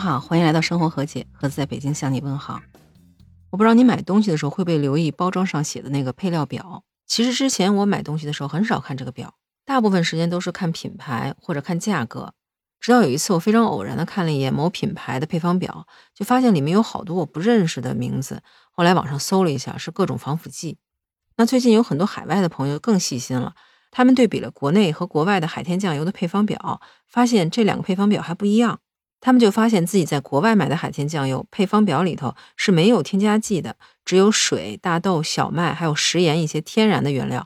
好，欢迎来到生活和解，盒子在北京向你问好。我不知道你买东西的时候会不会留意包装上写的那个配料表。其实之前我买东西的时候很少看这个表，大部分时间都是看品牌或者看价格。直到有一次我非常偶然的看了一眼某品牌的配方表，就发现里面有好多我不认识的名字。后来网上搜了一下，是各种防腐剂。那最近有很多海外的朋友更细心了，他们对比了国内和国外的海天酱油的配方表，发现这两个配方表还不一样。他们就发现自己在国外买的海天酱油配方表里头是没有添加剂的，只有水、大豆、小麦还有食盐一些天然的原料；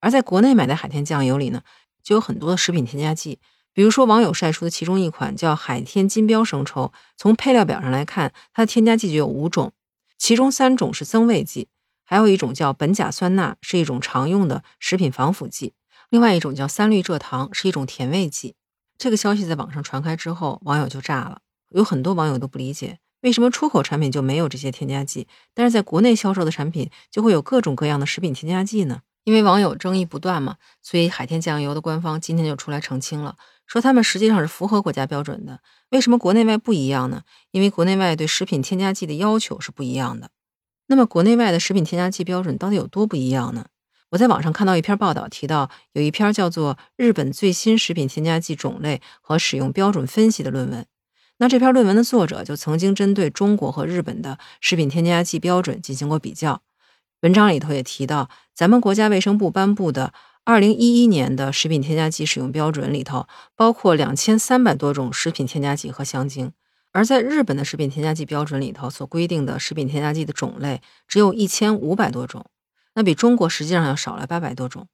而在国内买的海天酱油里呢，就有很多的食品添加剂。比如说网友晒出的其中一款叫海天金标生抽，从配料表上来看，它的添加剂就有五种，其中三种是增味剂，还有一种叫苯甲酸钠，是一种常用的食品防腐剂；另外一种叫三氯蔗糖，是一种甜味剂。这个消息在网上传开之后，网友就炸了。有很多网友都不理解，为什么出口产品就没有这些添加剂，但是在国内销售的产品就会有各种各样的食品添加剂呢？因为网友争议不断嘛，所以海天酱油的官方今天就出来澄清了，说他们实际上是符合国家标准的。为什么国内外不一样呢？因为国内外对食品添加剂的要求是不一样的。那么国内外的食品添加剂标准到底有多不一样呢？我在网上看到一篇报道，提到有一篇叫做《日本最新食品添加剂种类和使用标准分析》的论文。那这篇论文的作者就曾经针对中国和日本的食品添加剂标准进行过比较。文章里头也提到，咱们国家卫生部颁布的二零一一年的食品添加剂使用标准里头，包括两千三百多种食品添加剂和香精；而在日本的食品添加剂标准里头所规定的食品添加剂的种类只有一千五百多种。那比中国实际上要少了八百多种。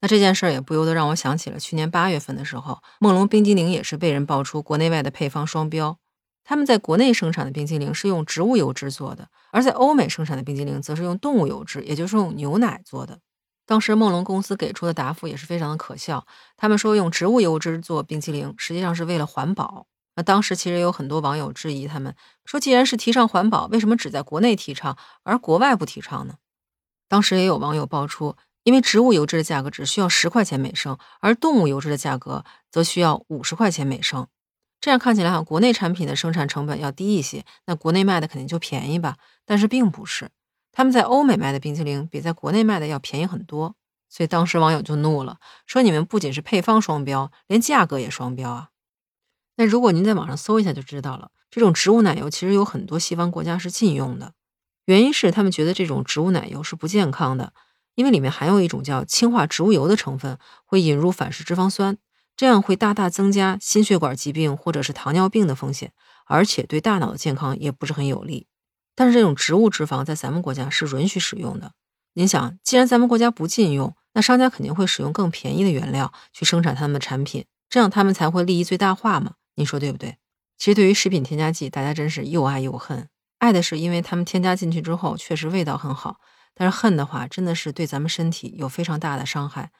那这件事儿也不由得让我想起了去年八月份的时候，梦龙冰激凌也是被人爆出国内外的配方双标。他们在国内生产的冰激凌是用植物油脂做的，而在欧美生产的冰激凌则是用动物油脂，也就是用牛奶做的。当时梦龙公司给出的答复也是非常的可笑，他们说用植物油脂做冰激凌实际上是为了环保。那当时其实有很多网友质疑他们，说既然是提倡环保，为什么只在国内提倡，而国外不提倡呢？当时也有网友爆出，因为植物油脂的价格只需要十块钱每升，而动物油脂的价格则需要五十块钱每升。这样看起来，哈，国内产品的生产成本要低一些，那国内卖的肯定就便宜吧？但是并不是，他们在欧美卖的冰淇淋比在国内卖的要便宜很多。所以当时网友就怒了，说你们不仅是配方双标，连价格也双标啊！那如果您在网上搜一下就知道了，这种植物奶油其实有很多西方国家是禁用的。原因是他们觉得这种植物奶油是不健康的，因为里面含有一种叫氢化植物油的成分，会引入反式脂肪酸，这样会大大增加心血管疾病或者是糖尿病的风险，而且对大脑的健康也不是很有利。但是这种植物脂肪在咱们国家是允许使用的。您想，既然咱们国家不禁用，那商家肯定会使用更便宜的原料去生产他们的产品，这样他们才会利益最大化嘛？您说对不对？其实对于食品添加剂，大家真是又爱又恨。爱的是，因为他们添加进去之后确实味道很好，但是恨的话，真的是对咱们身体有非常大的伤害。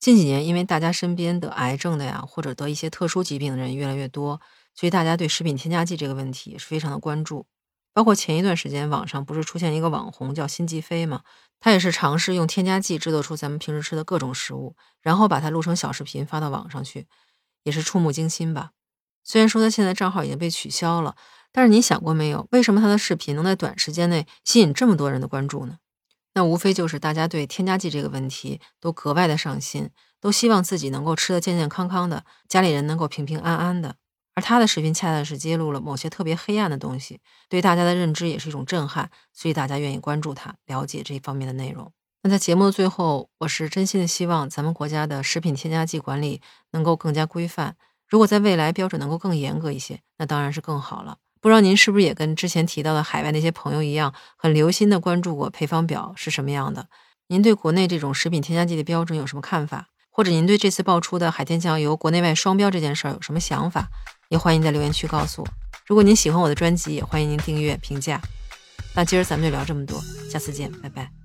近几年，因为大家身边得癌症的呀，或者得一些特殊疾病的人越来越多，所以大家对食品添加剂这个问题也是非常的关注。包括前一段时间，网上不是出现一个网红叫辛吉飞吗？他也是尝试用添加剂制作出咱们平时吃的各种食物，然后把它录成小视频发到网上去，也是触目惊心吧。虽然说他现在账号已经被取消了。但是你想过没有，为什么他的视频能在短时间内吸引这么多人的关注呢？那无非就是大家对添加剂这个问题都格外的上心，都希望自己能够吃得健健康康的，家里人能够平平安安的。而他的视频恰恰是揭露了某些特别黑暗的东西，对大家的认知也是一种震撼，所以大家愿意关注他，了解这方面的内容。那在节目的最后，我是真心的希望咱们国家的食品添加剂管理能够更加规范。如果在未来标准能够更严格一些，那当然是更好了。不知道您是不是也跟之前提到的海外那些朋友一样，很留心的关注过配方表是什么样的？您对国内这种食品添加剂的标准有什么看法？或者您对这次爆出的海天酱油国内外双标这件事儿有什么想法？也欢迎在留言区告诉我。如果您喜欢我的专辑，也欢迎您订阅评价。那今儿咱们就聊这么多，下次见，拜拜。